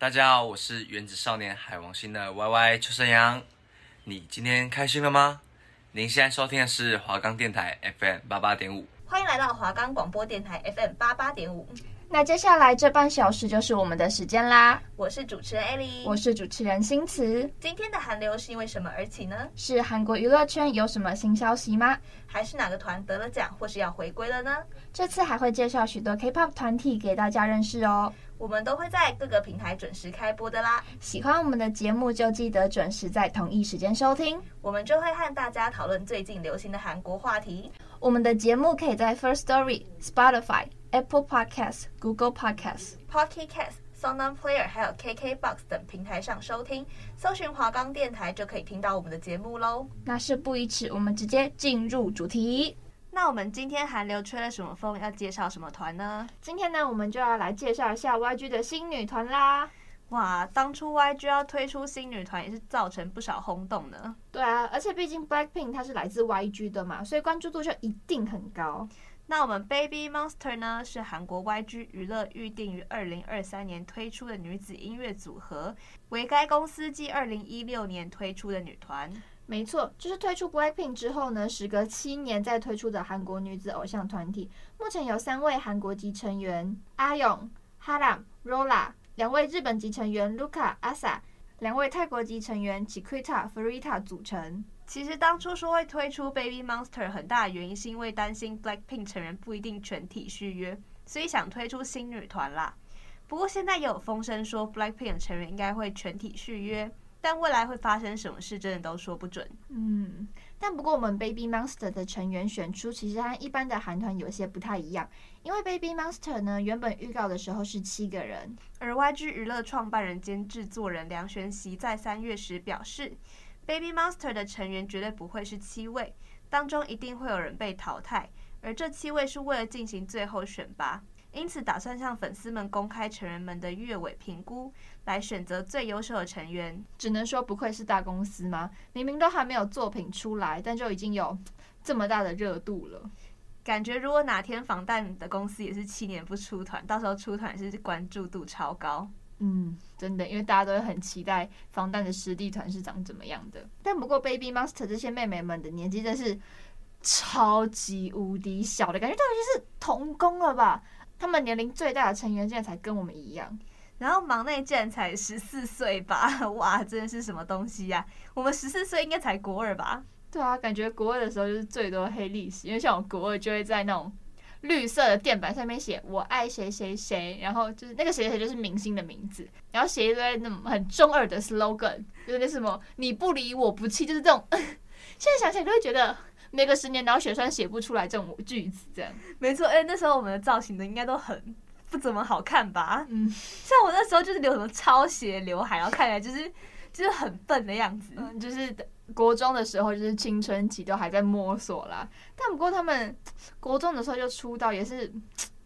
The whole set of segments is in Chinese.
大家好，我是原子少年海王星的 Y Y 邱胜阳。你今天开心了吗？您现在收听的是华冈电台 FM 八八点五。欢迎来到华冈广播电台 FM 八八点五。那接下来这半小时就是我们的时间啦。我是主持人艾莉，我是主持人新慈。今天的韩流是因为什么而起呢？是韩国娱乐圈有什么新消息吗？还是哪个团得了奖或是要回归了呢？这次还会介绍许多 K-pop 团体给大家认识哦。我们都会在各个平台准时开播的啦。喜欢我们的节目就记得准时在同一时间收听，我们就会和大家讨论最近流行的韩国话题。我们的节目可以在 First Story、Spotify。Apple Podcasts、Google Podcasts、Pocket Casts、SoundOn Player 还有 KKBox 等平台上收听，搜寻华冈电台就可以听到我们的节目喽。那事不宜迟，我们直接进入主题。那我们今天韩流吹了什么风？要介绍什么团呢？今天呢，我们就要来介绍一下 YG 的新女团啦。哇，当初 YG 要推出新女团也是造成不少轰动呢。对啊，而且毕竟 Blackpink 它是来自 YG 的嘛，所以关注度就一定很高。那我们 Baby Monster 呢，是韩国 YG 娱乐预定于二零二三年推出的女子音乐组合，为该公司继二零一六年推出的女团。没错，就是推出 Blackpink 之后呢，时隔七年再推出的韩国女子偶像团体。目前有三位韩国籍成员阿勇、哈朗、Rola，两位日本籍成员 Luka、Asa，两位泰国籍成员 Chiquita、Farita 组成。其实当初说会推出 Baby Monster，很大的原因是因为担心 Blackpink 成员不一定全体续约，所以想推出新女团啦。不过现在也有风声说 Blackpink 成员应该会全体续约，但未来会发生什么事，真的都说不准。嗯，但不过我们 Baby Monster 的成员选出其实和一般的韩团有些不太一样，因为 Baby Monster 呢原本预告的时候是七个人，而 YG 娱乐创办人兼制作人梁玄熙在三月时表示。Baby Monster 的成员绝对不会是七位，当中一定会有人被淘汰，而这七位是为了进行最后选拔，因此打算向粉丝们公开成员们的月尾评估，来选择最优秀的成员。只能说不愧是大公司吗？明明都还没有作品出来，但就已经有这么大的热度了。感觉如果哪天防弹的公司也是七年不出团，到时候出团是关注度超高。嗯，真的，因为大家都会很期待防弹的实力团是长怎么样的。但不过，Baby Monster 这些妹妹们的年纪真是超级无敌小的感觉，到底是童工了吧？他们年龄最大的成员竟然才跟我们一样，然后忙内竟然才十四岁吧？哇，真的是什么东西呀、啊？我们十四岁应该才国二吧？对啊，感觉国二的时候就是最多黑历史，因为像我国二就会在那种。绿色的垫板上面写“我爱谁谁谁”，然后就是那个谁谁就是明星的名字，然后写一堆那种很中二的 slogan，就是那什么“你不离我不弃”，就是这种。现在想起来就会觉得每个十年然后血栓写不出来这种句子，这样。没错，哎、欸，那时候我们的造型的应该都很不怎么好看吧？嗯，像我那时候就是留什么超斜刘海，然后看起来就是就是很笨的样子，嗯，就是。国中的时候就是青春期，都还在摸索啦。但不过他们国中的时候就出道，也是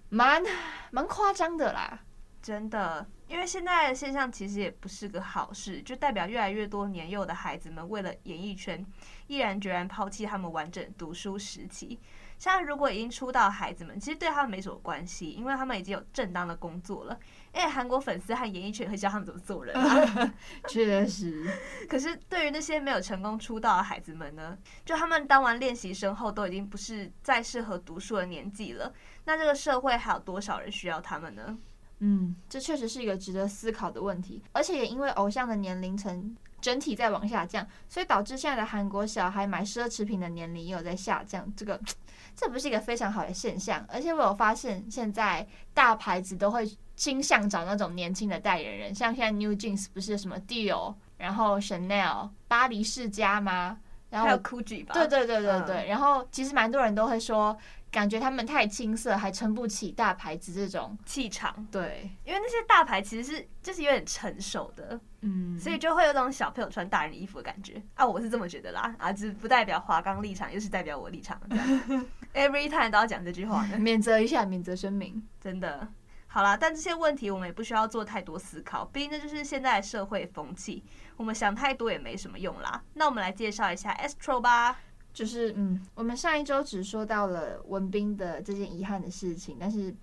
蛮蛮夸张的啦，真的。因为现在的现象其实也不是个好事，就代表越来越多年幼的孩子们为了演艺圈，毅然决然抛弃他们完整读书时期。像如果已经出道的孩子们，其实对他们没什么关系，因为他们已经有正当的工作了。因为，韩国粉丝和演艺圈会教他们怎么做人啊。确实，可是对于那些没有成功出道的孩子们呢，就他们当完练习生后，都已经不是再适合读书的年纪了。那这个社会还有多少人需要他们呢？嗯，这确实是一个值得思考的问题。而且也因为偶像的年龄层整体在往下降，所以导致现在的韩国小孩买奢侈品的年龄也有在下降。这个。这不是一个非常好的现象，而且我有发现，现在大牌子都会倾向找那种年轻的代言人，像现在 New Jeans 不是什么 Dior，然后 Chanel、巴黎世家吗？然后还有 Gucci 吧？对对对对对。嗯、然后其实蛮多人都会说，感觉他们太青涩，还撑不起大牌子这种气场。对，因为那些大牌其实是就是有点成熟的，嗯，所以就会有种小朋友穿大人的衣服的感觉啊，我是这么觉得啦啊，只不代表华冈立场，又是代表我立场这样，Every time 都要讲这句话呢，免责一下，免责声明，真的。好啦，但这些问题我们也不需要做太多思考，毕竟这就是现在的社会风气。我们想太多也没什么用啦。那我们来介绍一下 Astro 吧，就是嗯，我们上一周只说到了文彬的这件遗憾的事情，但是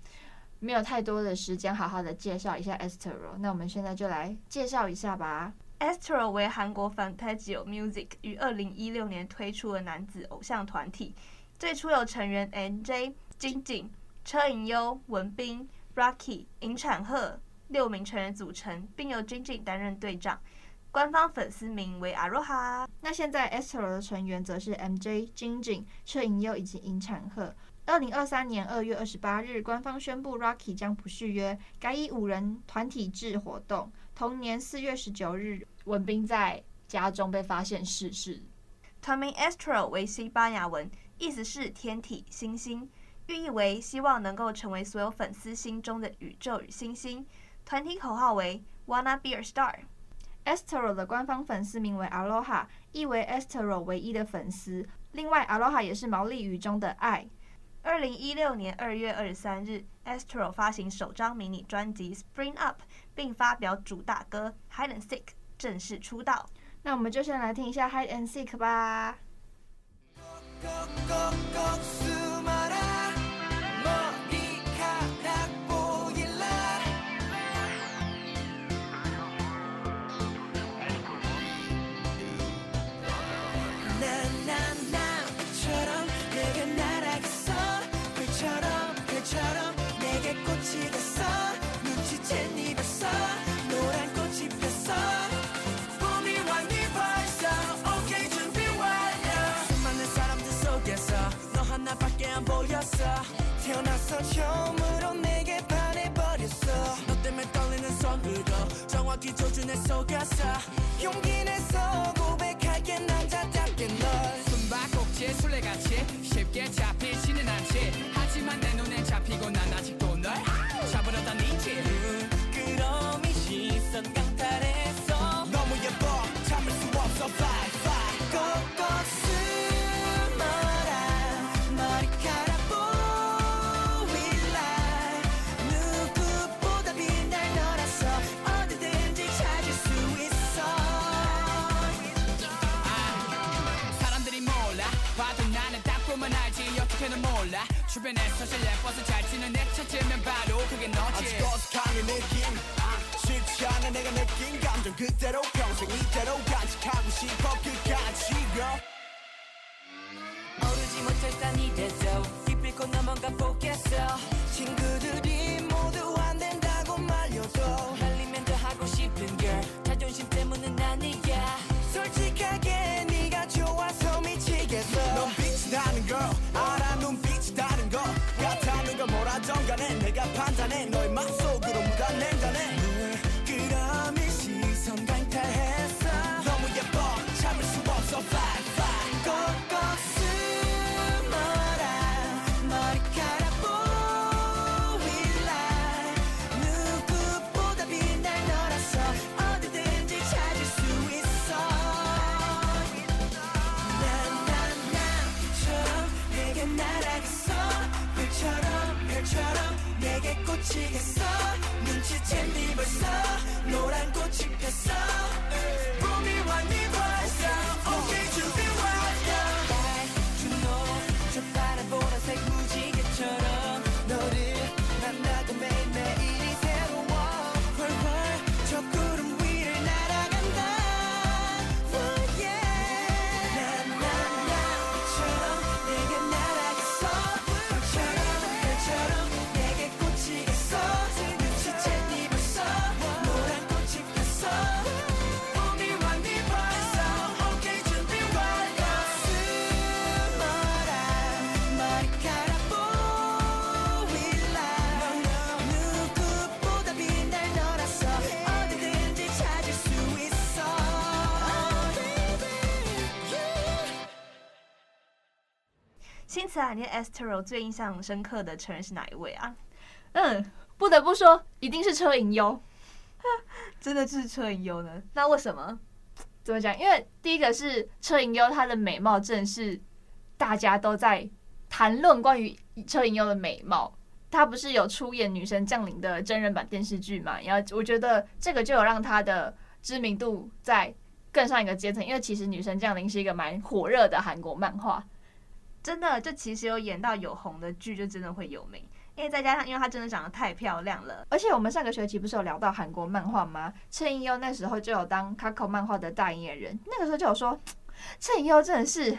没有太多的时间好好的介绍一下 Astro，那我们现在就来介绍一下吧。Astro 为韩国 Fantagio Music 于二零一六年推出的男子偶像团体，最初由成员 NJ、金景、车银优、文彬、Rocky、尹产赫六名成员组成，并由金景担任队长。官方粉丝名为 Aloha。那现在 Astro 的成员则是 MJ、金景、车银优以及尹产赫。二零二三年二月二十八日，官方宣布 Rocky 将不续约，改以五人团体制活动。同年四月十九日，文彬在家中被发现逝世。团名 Astro 为西班牙文，意思是天体、星星，寓意为希望能够成为所有粉丝心中的宇宙与星星。团体口号为 Wanna be a star。Estero 的官方粉丝名为 Aloha，意为 Estero 唯一的粉丝。另外，Aloha 也是毛利语中的爱。二零一六年二月二十三日，Estero 发行首张迷你专辑《Spring Up》，并发表主打歌《Hide and Seek》，正式出道。那我们就先来听一下《Hide and Seek》吧。 넌 처음으로 내게 반해버렸어. 너 때문에 떨리는 손으로 정확히 조준해 속았어 용기는 주변에서 실내 버스 잘 치는 애 찾으면 바로 그게 너지. 아주 거스강의 느낌. 아, 싫지 않아 내가 느낀 감정 그대로 평생 이대로 간직하고 싶어 끝까지 girl 오르지 못할 산이 돼서 기필코 넘어가 보겠어. 친구들이 海念 Astro 最印象深刻的成员是哪一位啊？嗯，不得不说，一定是车银优，真的是车银优呢？那为什么？怎么讲？因为第一个是车银优，她的美貌正是大家都在谈论关于车银优的美貌。她不是有出演《女神降临》的真人版电视剧嘛？然后我觉得这个就有让她的知名度在更上一个阶层。因为其实《女神降临》是一个蛮火热的韩国漫画。真的，就其实有演到有红的剧，就真的会有名。因为再加上，因为她真的长得太漂亮了，而且我们上个学期不是有聊到韩国漫画吗？车银优那时候就有当 Kako 漫画的代言人，那个时候就有说，车银优真的是。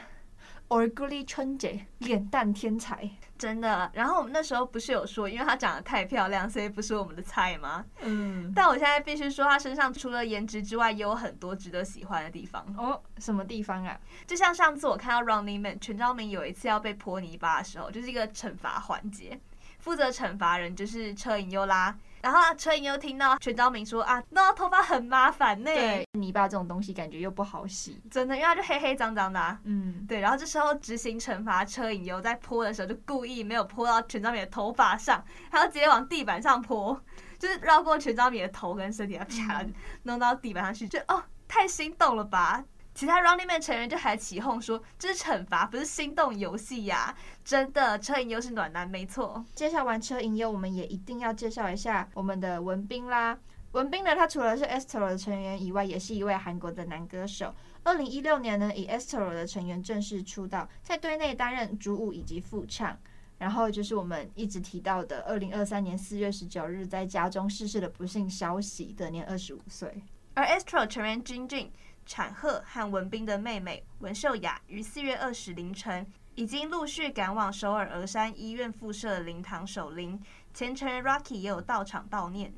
Orgly 春节脸蛋天才，真的。然后我们那时候不是有说，因为她长得太漂亮，所以不是我们的菜吗？嗯。但我现在必须说，她身上除了颜值之外，也有很多值得喜欢的地方。哦，什么地方啊？就像上次我看到 Running Man 全昭明有一次要被泼泥巴的时候，就是一个惩罚环节，负责惩罚人就是车银优啦。然后车银优听到全昭明说啊，弄到头发很麻烦呢。对，泥巴这种东西感觉又不好洗，真的，因为它就黑黑脏脏的啊。嗯，对。然后这时候执行惩罚车影优在泼的时候，就故意没有泼到全昭明的头发上，还要直接往地板上泼，就是绕过全昭明的头跟身体，啪弄到地板上去，就哦，太心动了吧。其他 Running Man 成员就还起哄说：“这是惩罚，不是心动游戏呀！”真的，车银优是暖男，没错。介绍完车银优，我们也一定要介绍一下我们的文彬啦。文彬呢，他除了是 Astro 的成员以外，也是一位韩国的男歌手。二零一六年呢，以 Astro 的成员正式出道，在队内担任主舞以及副唱。然后就是我们一直提到的，二零二三年四月十九日在家中逝世的不幸消息，得年二十五岁。而 Astro 成员君俊。产赫和文彬的妹妹文秀雅于四月二十凌晨已经陆续赶往首尔峨山医院附设灵堂守灵，前成员 Rocky 也有到场悼念。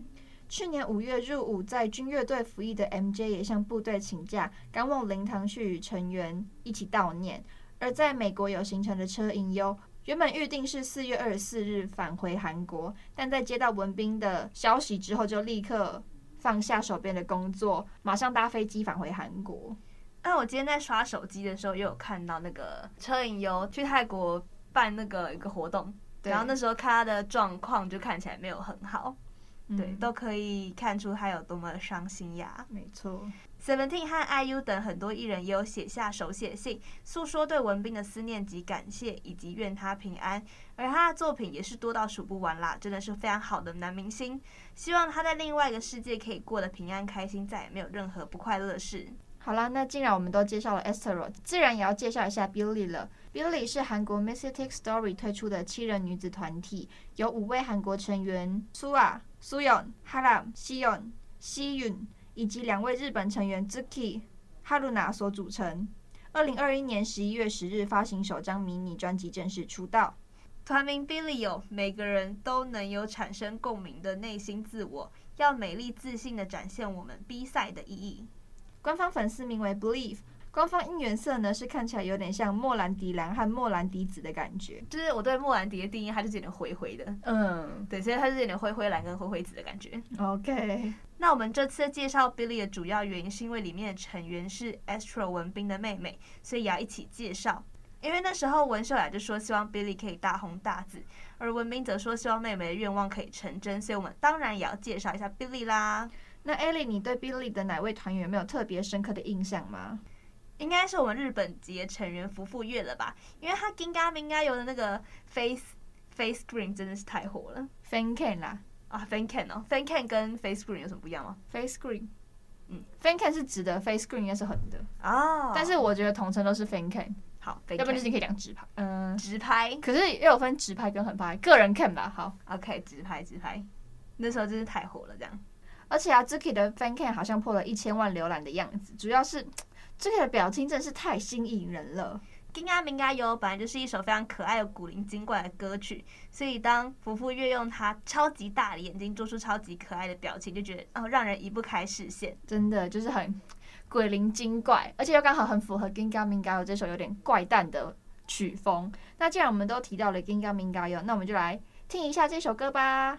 去年五月入伍在军乐队服役的 MJ 也向部队请假，赶往灵堂去与成员一起悼念。而在美国有行程的车银优，原本预定是四月二十四日返回韩国，但在接到文彬的消息之后，就立刻。放下手边的工作，马上搭飞机返回韩国。那我今天在刷手机的时候，又有看到那个车影优去泰国办那个一个活动，然后那时候看他的状况就看起来没有很好，嗯、对，都可以看出他有多么伤心呀。没错。Seventeen 和 IU 等很多艺人也有写下手写信，诉说对文彬的思念及感谢，以及愿他平安。而他的作品也是多到数不完啦，真的是非常好的男明星。希望他在另外一个世界可以过得平安开心，再也没有任何不快乐的事。好啦，那既然我们都介绍了 Astro，自然也要介绍一下 Billlie 了。Billlie 是韩国 Mystic Story 推出的七人女子团体，由五位韩国成员苏啊、苏永、哈朗、西永、西允。以及两位日本成员 Zuki、Haruna 所组成。二零二一年十一月十日发行首张迷你专辑，正式出道。团名 Billlie 有每个人都能有产生共鸣的内心自我，要美丽自信的展现我们 B 赛的意义。官方粉丝名为 Believe。官方应援色呢是看起来有点像莫兰迪蓝和莫兰迪紫的感觉，就是我对莫兰迪的定义，它就是有点灰灰的，嗯，对，所以它是有点灰灰蓝跟灰灰紫的感觉。OK，那我们这次介绍 Billlie 的主要原因是因为里面的成员是 Astro 文斌的妹妹，所以也要一起介绍。因为那时候文秀雅就说希望 Billlie 可以大红大紫，而文斌则说希望妹妹的愿望可以成真，所以我们当然也要介绍一下 Billlie 啦。那 Ellie，你对 Billlie 的哪位团员有没有特别深刻的印象吗？应该是我们日本籍成员福富月了吧，因为他 Ginga Minga 有的那个 face face screen 真的是太火了。Fan Can 啦，啊 Fan Can 哦，Fan Can 跟 face screen 有什么不一样吗？Face screen，嗯，Fan Can 是直的，face screen 应该是横的。哦，但是我觉得统称都是 Fan Can。好，要不然就是你可以讲直拍，嗯，直拍。可是又有分直拍跟横拍，个人看吧。好，OK，直拍直拍，那时候真是太火了这样。而且啊，Zuki 的 Fan Can 好像破了一千万浏览的样子，主要是。Zuki 的表情真是太吸引人了。《金阿明阿尤》本来就是一首非常可爱的古灵精怪的歌曲，所以当福富越用他超级大的眼睛做出超级可爱的表情，就觉得哦，让人移不开视线。真的就是很鬼灵精怪，而且又刚好很符合《金阿明阿尤》这首有点怪诞的曲风。那既然我们都提到了《金阿明阿尤》，那我们就来听一下这首歌吧。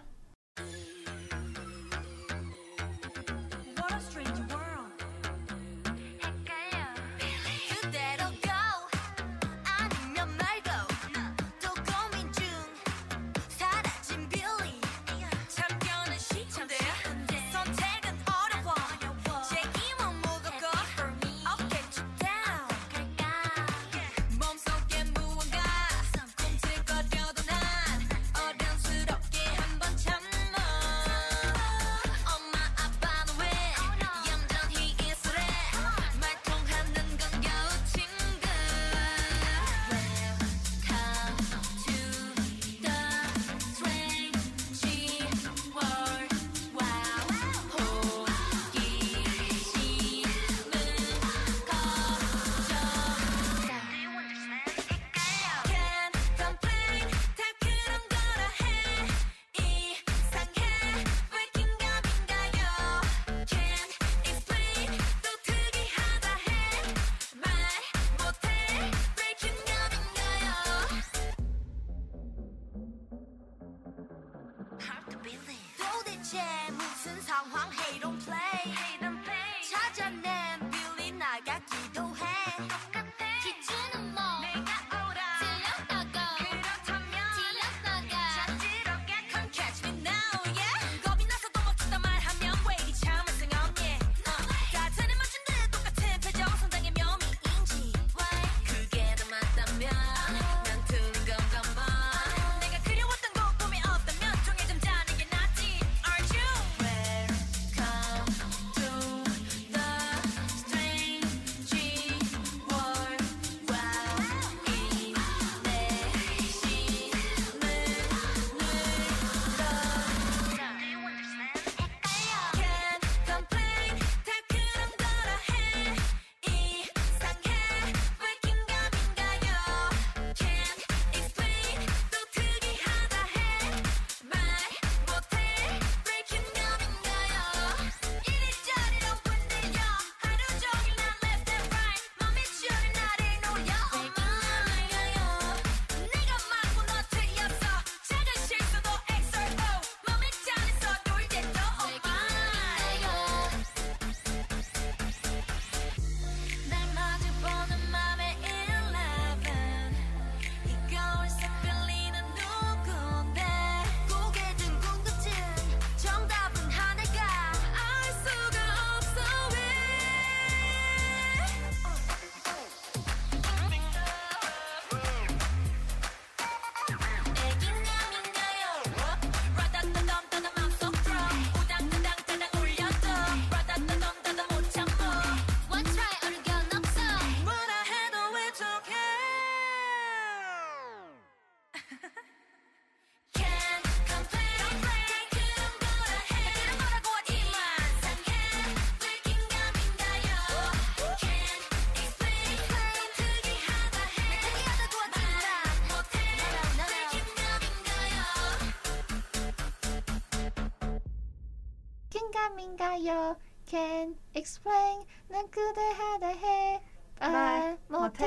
应该有 can explain 那个的哈的嘿，来莫特，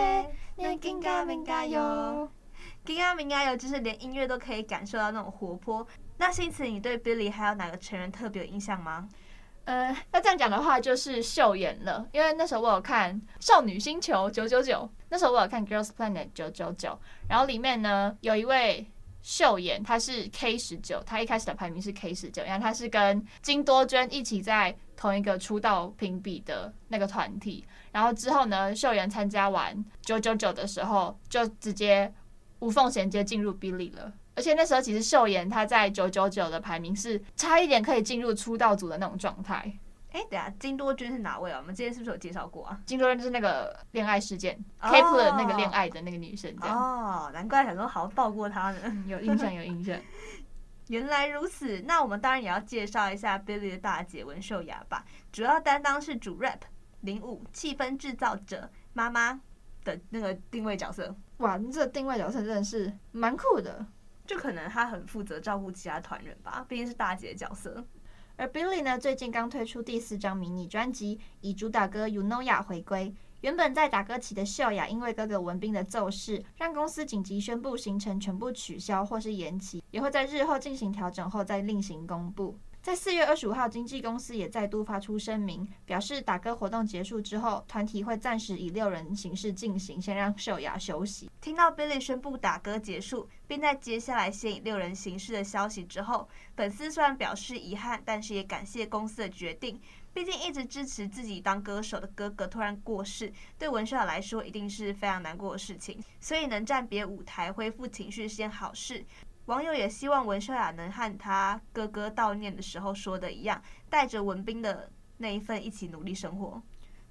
那应该应该有，应该应该有，就是连音乐都可以感受到那种活泼。那新慈，你对 Billy 还有哪个成员特别有印象吗？呃，那这样讲的话就是秀妍了，因为那时候我有看《少女星球九九九》，那时候我有看《Girls Planet 九九九》，然后里面呢有一位。秀妍，她是 K 十九，她一开始的排名是 K 十九，然后她是跟金多娟一起在同一个出道评比的那个团体，然后之后呢，秀妍参加完九九九的时候，就直接无缝衔接进入 Billy 了，而且那时候其实秀妍她在九九九的排名是差一点可以进入出道组的那种状态。哎，等下，金多君是哪位啊？我们之前是不是有介绍过啊？金多君就是那个恋爱事件、oh,，K-pop 那个恋爱的那个女生，这样。哦，oh, 难怪想说好像抱过她呢。有印象，有印象。原来如此，那我们当然也要介绍一下 Billy 的大姐文秀雅吧。主要担当是主 rap、领舞、气氛制造者、妈妈的那个定位角色。哇，这定位角色真的是蛮酷的。就可能她很负责照顾其他团员吧，毕竟是大姐的角色。而 Billy 呢，最近刚推出第四张迷你专辑，以主打歌《You Know Ya》回归。原本在打歌期的秀雅，因为哥哥文彬的奏事，让公司紧急宣布行程全部取消或是延期，也会在日后进行调整后再另行公布。在四月二十五号，经纪公司也再度发出声明，表示打歌活动结束之后，团体会暂时以六人形式进行，先让秀雅休息。听到 Billy 宣布打歌结束，并在接下来先以六人形式的消息之后，粉丝虽然表示遗憾，但是也感谢公司的决定。毕竟一直支持自己当歌手的哥哥突然过世，对文秀雅来说一定是非常难过的事情。所以能暂别舞台，恢复情绪是件好事。网友也希望文秀雅能和他哥哥悼念的时候说的一样，带着文彬的那一份一起努力生活。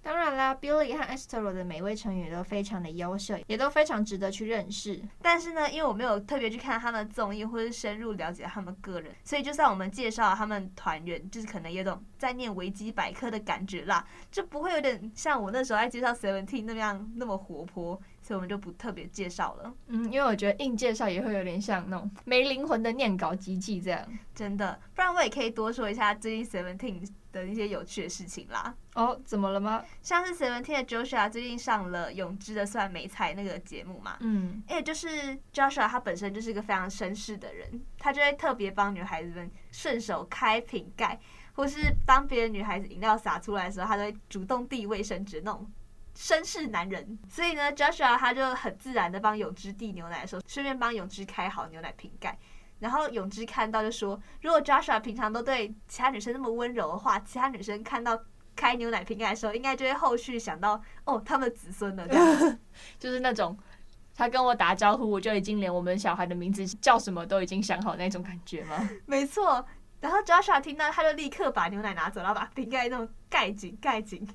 当然啦，Billy 和 astero 的每位成员都非常的优秀，也都非常值得去认识。但是呢，因为我没有特别去看他们的综艺，或是深入了解他们个人，所以就算我们介绍他们团员，就是可能有种在念维基百科的感觉啦，就不会有点像我那时候在介绍 Seventeen 那样那么活泼。所以我们就不特别介绍了。嗯，因为我觉得硬介绍也会有点像那种没灵魂的念稿机器这样。真的，不然我也可以多说一下最近 Seventeen 的一些有趣的事情啦。哦，怎么了吗？像是 Seventeen 的 Joshua 最近上了永之的算美菜那个节目嘛，嗯，哎，就是 Joshua 他本身就是一个非常绅士的人，他就会特别帮女孩子们顺手开瓶盖，或是当别的女孩子饮料洒出来的时候，他都会主动递卫生纸那种绅士男人。所以呢，Joshua 他就很自然的帮永之递牛奶的时候，顺便帮永之开好牛奶瓶盖。然后永之看到就说：“如果 Joshua 平常都对其他女生那么温柔的话，其他女生看到开牛奶瓶盖的时候，应该就会后续想到哦，他们的子孙了这样，就是那种他跟我打招呼，我就已经连我们小孩的名字叫什么都已经想好那种感觉吗？没错。然后 Joshua 听到，他就立刻把牛奶拿走，然后把瓶盖那种盖紧盖紧。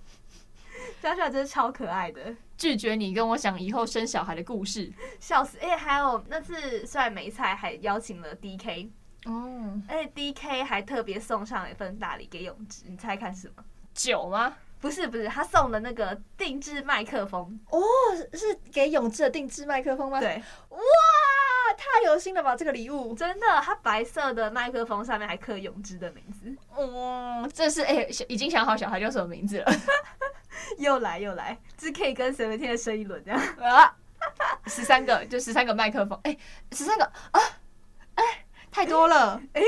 Joshua 真是超可爱的。”拒绝你跟我讲以后生小孩的故事，笑死！哎，还有那次虽然没菜，还邀请了 DK 哦，哎，DK 还特别送上了一份大礼给永志，你猜看什么？酒吗？不是不是，他送的那个定制麦克风哦，是给永志的定制麦克风吗？对，哇，太有心了吧！这个礼物真的，它白色的麦克风上面还刻永之的名字，哦，这是哎，已经想好小孩叫什么名字了。又 来又来，这可以跟 Seventeen 的生一轮这样啊！十三个就十三个麦克风，哎，十三个啊，哎，太多了，哎，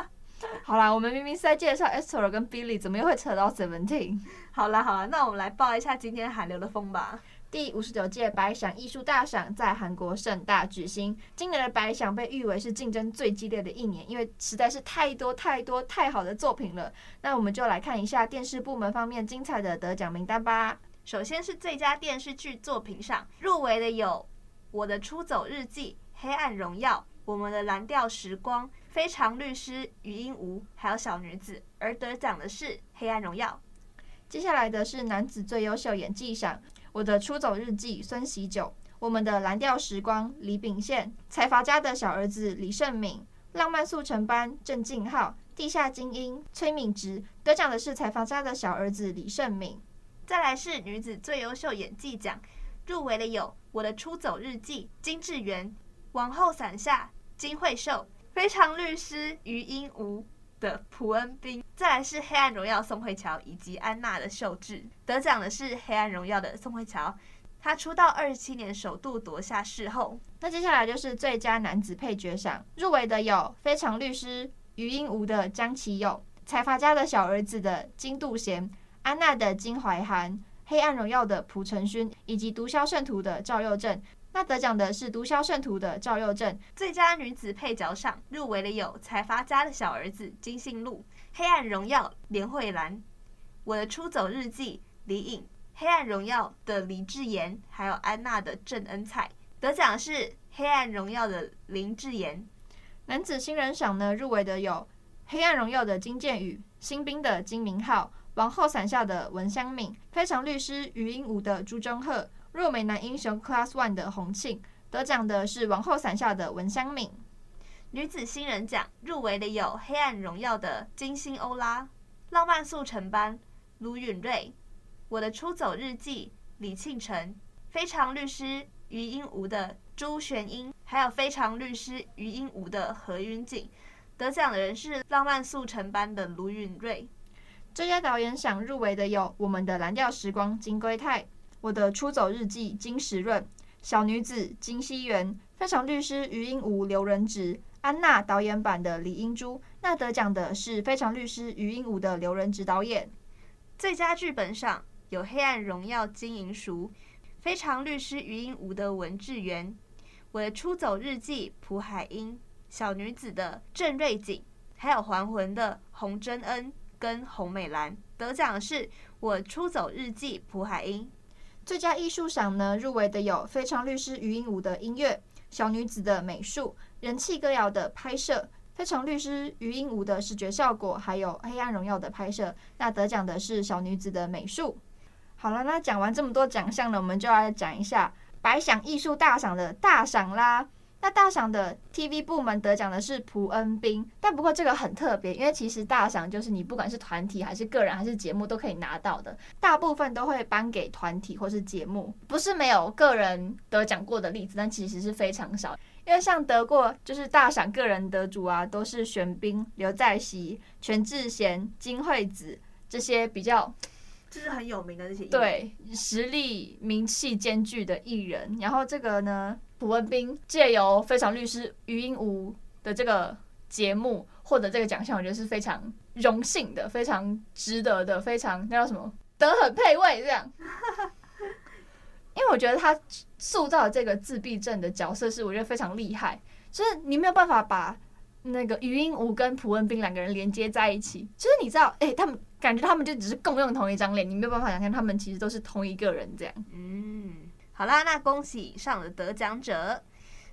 好啦，我们明明是在介绍 estro 跟 Billy，怎么又会扯到 Seventeen？好啦好啦，那我们来报一下今天韩流的风吧。第五十九届百想艺术大赏在韩国盛大举行。今年的百想被誉为是竞争最激烈的一年，因为实在是太多太多太好的作品了。那我们就来看一下电视部门方面精彩的得奖名单吧。首先是最佳电视剧作品上入围的有《我的出走日记》《黑暗荣耀》《我们的蓝调时光》《非常律师余音无》还有《小女子》，而得奖的是《黑暗荣耀》。接下来的是男子最优秀演技赏。我的出走日记，孙喜九；我们的蓝调时光，李秉宪；财阀家的小儿子，李胜敏；浪漫速成班，郑敬浩；地下精英，崔敏植。得奖的是财阀家的小儿子李胜敏。再来是女子最优秀演技奖，入围的有我的出走日记，金智媛；王后伞下，金惠秀；非常律师余英禑。的朴恩斌，再来是《黑暗荣耀》宋慧乔以及安娜的秀智，得奖的是《黑暗荣耀》的宋慧乔，她出道二十七年首度夺下视后。那接下来就是最佳男子配角赏，入围的有《非常律师》余英禑的姜其勇，《财阀家的小儿子》的金度贤，《安娜》的金怀涵，《黑暗荣耀》的朴成勋，以及《毒枭圣徒》的赵佑正。那得奖的是《毒枭圣徒》的赵又正。最佳女子配角上入围的有《财阀家的小儿子》金信路，《黑暗荣耀》连慧兰，《我的出走日记》李颖，《黑暗荣耀》的李智妍，还有安娜的郑恩彩。得奖是《黑暗荣耀》的林智妍。男子新人赏呢，入围的有《黑暗荣耀》的金建宇，《新兵》的金明浩，《王后伞下》的文香敏，《非常律师》禹英禑的朱钟赫。若美男英雄 Class One 的洪庆，得奖的是王后伞下的文香敏。女子新人奖入围的有《黑暗荣耀》的金星欧拉、浪漫速成班卢允瑞、我的出走日记李庆辰、非常律师余英禑的朱玄英，还有非常律师余英禑的何云锦。得奖的人是浪漫速成班的卢允瑞。最佳导演奖入围的有《我们的蓝调时光》金圭泰。我的出走日记金时润，小女子金熙媛，非常律师余英禑刘仁植，安娜导演版的李英珠。那得奖的是非常律师余英禑的刘仁植导演。最佳剧本上有《黑暗荣耀》金银淑，非常律师余英禑的文智元，我的出走日记朴海英，小女子的郑瑞景，还有还魂的洪真恩跟洪美兰。得奖的是我出走日记朴海英。最佳艺术赏呢，入围的有《非常律师余英武》的音乐，《小女子》的美术，人气歌谣的拍摄，《非常律师余英武》的视觉效果，还有《黑暗荣耀》的拍摄。那得奖的是《小女子》的美术。好了，那讲完这么多奖项呢，我们就来讲一下百想艺术大赏的大赏啦。那大赏的 TV 部门得奖的是朴恩斌，但不过这个很特别，因为其实大赏就是你不管是团体还是个人还是节目都可以拿到的，大部分都会颁给团体或是节目，不是没有个人得奖过的例子，但其实是非常少。因因为像得过就是大赏个人得主啊，都是玄彬、刘在熙、全智贤、金惠子这些比较，就是很有名的这些，对实力名气兼具的艺人。然后这个呢，朴文彬借由《非常律师余英禑》的这个节目获得这个奖项，我觉得是非常荣幸的，非常值得的，非常那叫什么，德很配位这样。因为我觉得他塑造这个自闭症的角色是我觉得非常厉害，就是你没有办法把那个余英禑跟朴文彬两个人连接在一起，就是你知道，哎、他们感觉他们就只是共用同一张脸，你没有办法想象他们其实都是同一个人这样。嗯，好啦，那恭喜以上的得奖者。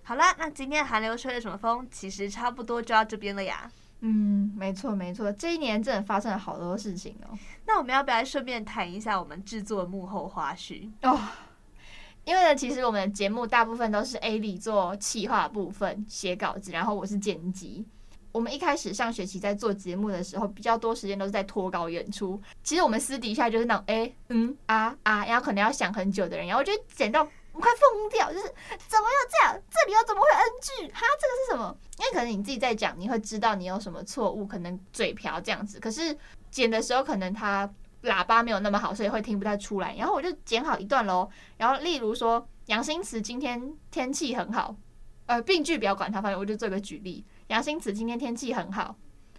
好啦，那今天韩流吹了什么风？其实差不多就到这边了呀。嗯，没错没错，这一年真的发生了好多事情哦。那我们要不要顺便谈一下我们制作幕后花絮哦？因为呢，其实我们的节目大部分都是 A 里做企划部分、写稿子，然后我是剪辑。我们一开始上学期在做节目的时候，比较多时间都是在脱稿演出。其实我们私底下就是那种哎嗯啊啊，然后可能要想很久的人，然后我就剪到我快疯掉，就是怎么又这样？这里又怎么会 NG？哈，这个是什么？因为可能你自己在讲，你会知道你有什么错误，可能嘴瓢这样子。可是剪的时候，可能他。喇叭没有那么好，所以会听不太出来。然后我就剪好一段喽。然后例如说，杨新慈今天天气很好，呃，病句不要管他，反正我就做个举例。杨新慈今天天气很好，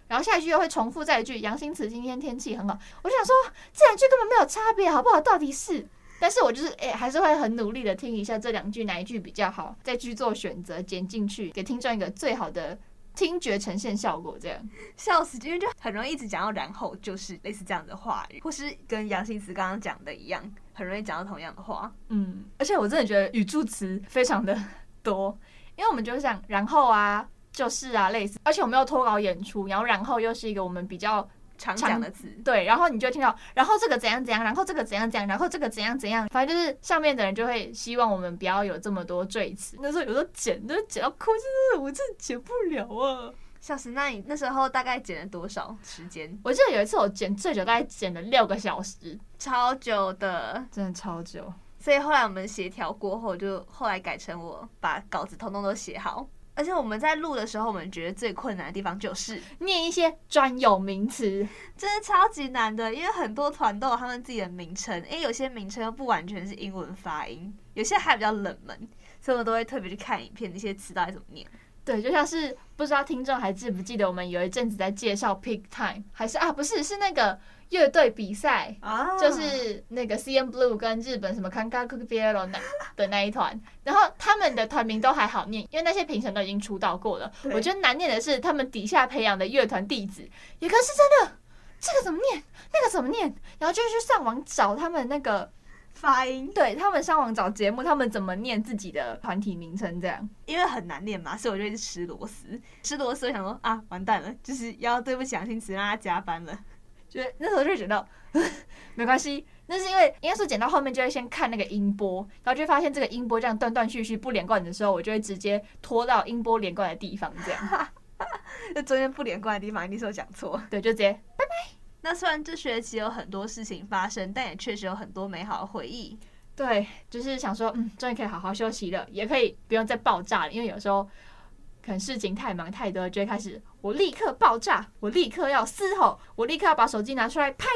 然后下一句又会重复再一句，杨新慈今天天气很好。我就想说，这两句根本没有差别，好不好？到底是？但是我就是诶，还是会很努力的听一下这两句哪一句比较好，再去做选择，剪进去，给听众一个最好的。听觉呈现效果这样，笑死！因为就很容易一直讲到然后，就是类似这样的话语，或是跟杨新慈刚刚讲的一样，很容易讲到同样的话。嗯，而且我真的觉得语助词非常的多，因为我们就想然后啊，就是啊，类似，而且我们又脱稿演出，然后然后又是一个我们比较。常讲的词，对，然后你就听到，然后这个怎样怎样，然后这个怎样怎样，然后这个怎样怎样，反正就是上面的人就会希望我们不要有这么多赘词。那时候有时候剪，都剪到哭，真的我真的剪不了啊！笑死，那你那时候大概剪了多少时间？我记得有一次我剪最久，大概剪了六个小时，超久的，真的超久。所以后来我们协调过后，就后来改成我把稿子通通都写好。而且我们在录的时候，我们觉得最困难的地方就是念一些专有名词，真的超级难的。因为很多团都有他们自己的名称，因为有些名称又不完全是英文发音，有些还比较冷门，所以我们都会特别去看影片，那些词到底怎么念。对，就像是不知道听众还记不记得，我们有一阵子在介绍 Peak Time，还是啊，不是，是那个。乐队比赛，oh. 就是那个 CNBLUE 跟日本什么 Kangakubiero 那的那一团，然后他们的团名都还好念，因为那些评审都已经出道过了。我觉得难念的是他们底下培养的乐团弟子，有个是真的，这个怎么念，那个怎么念，然后就去上网找他们那个发音，对，他们上网找节目，他们怎么念自己的团体名称这样，因为很难念嘛，所以我就一直吃螺丝，吃螺丝，我想说啊，完蛋了，就是要对不起杨新慈让他加班了。就那时候就觉得 没关系，那是因为应该说剪到后面就会先看那个音波，然后就会发现这个音波这样断断续续不连贯的时候，我就会直接拖到音波连贯的地方，这样。那中间不连贯的地方一定是我讲错，对，就直接拜拜。那虽然这学期有很多事情发生，但也确实有很多美好的回忆。对，就是想说，嗯，终于可以好好休息了，也可以不用再爆炸了，因为有时候。可能事情太忙太多，就会开始我立刻爆炸，我立刻要嘶吼，我立刻要把手机拿出来拍。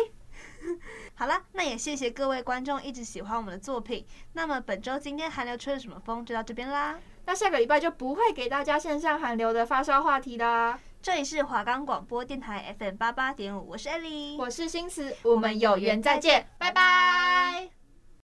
好啦，那也谢谢各位观众一直喜欢我们的作品。那么本周今天韩流吹了什么风就到这边啦。那下个礼拜就不会给大家线上韩流的发烧话题啦。这里是华冈广播电台 FM 八八点五，我是艾莉，我是新慈，我们有缘再见，拜拜。